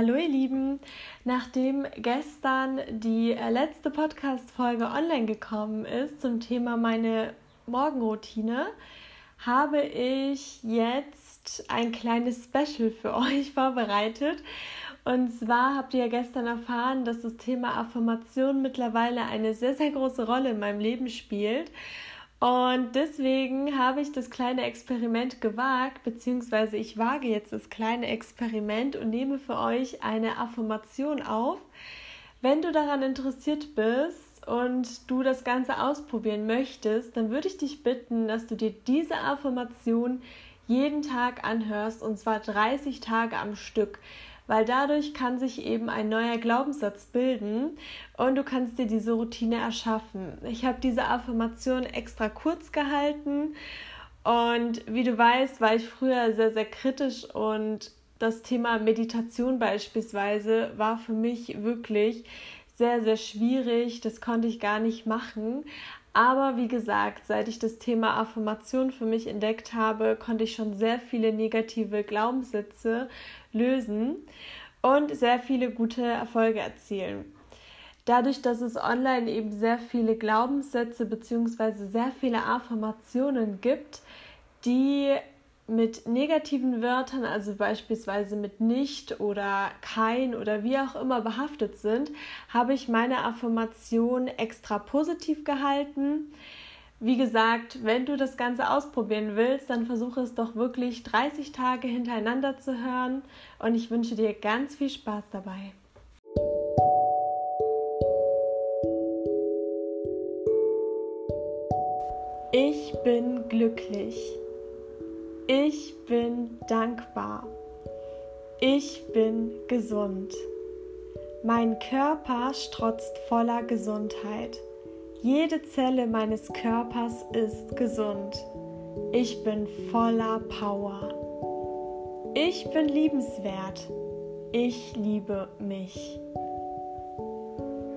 Hallo ihr Lieben, nachdem gestern die äh, letzte Podcast-Folge online gekommen ist zum Thema meine Morgenroutine, habe ich jetzt ein kleines Special für euch vorbereitet. Und zwar habt ihr ja gestern erfahren, dass das Thema Affirmation mittlerweile eine sehr, sehr große Rolle in meinem Leben spielt. Und deswegen habe ich das kleine Experiment gewagt, beziehungsweise ich wage jetzt das kleine Experiment und nehme für euch eine Affirmation auf. Wenn du daran interessiert bist und du das Ganze ausprobieren möchtest, dann würde ich dich bitten, dass du dir diese Affirmation jeden Tag anhörst und zwar 30 Tage am Stück weil dadurch kann sich eben ein neuer Glaubenssatz bilden und du kannst dir diese Routine erschaffen. Ich habe diese Affirmation extra kurz gehalten und wie du weißt, war ich früher sehr, sehr kritisch und das Thema Meditation beispielsweise war für mich wirklich sehr, sehr schwierig. Das konnte ich gar nicht machen. Aber wie gesagt, seit ich das Thema Affirmation für mich entdeckt habe, konnte ich schon sehr viele negative Glaubenssätze lösen und sehr viele gute Erfolge erzielen. Dadurch, dass es online eben sehr viele Glaubenssätze bzw. sehr viele Affirmationen gibt, die mit negativen Wörtern, also beispielsweise mit nicht oder kein oder wie auch immer behaftet sind, habe ich meine Affirmation extra positiv gehalten. Wie gesagt, wenn du das Ganze ausprobieren willst, dann versuche es doch wirklich 30 Tage hintereinander zu hören und ich wünsche dir ganz viel Spaß dabei. Ich bin glücklich. Ich bin dankbar. Ich bin gesund. Mein Körper strotzt voller Gesundheit. Jede Zelle meines Körpers ist gesund. Ich bin voller Power. Ich bin liebenswert. Ich liebe mich.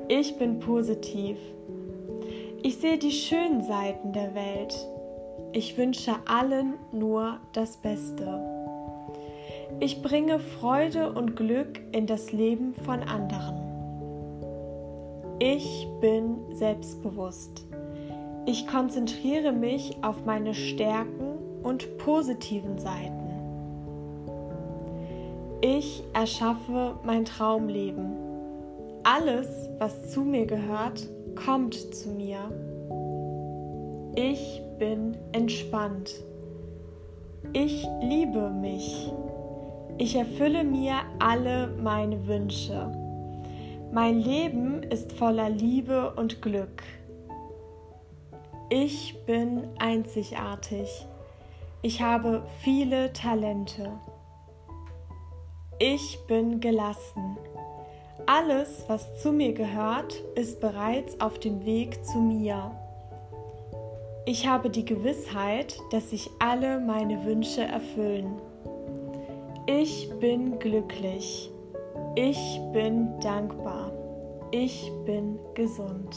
Ich bin positiv. Ich sehe die schönen Seiten der Welt. Ich wünsche allen nur das Beste. Ich bringe Freude und Glück in das Leben von anderen. Ich bin selbstbewusst. Ich konzentriere mich auf meine Stärken und positiven Seiten. Ich erschaffe mein Traumleben. Alles, was zu mir gehört, kommt zu mir. Ich bin entspannt. Ich liebe mich. Ich erfülle mir alle meine Wünsche. Mein Leben ist voller Liebe und Glück. Ich bin einzigartig. Ich habe viele Talente. Ich bin gelassen. Alles, was zu mir gehört, ist bereits auf dem Weg zu mir. Ich habe die Gewissheit, dass sich alle meine Wünsche erfüllen. Ich bin glücklich. Ich bin dankbar. Ich bin gesund.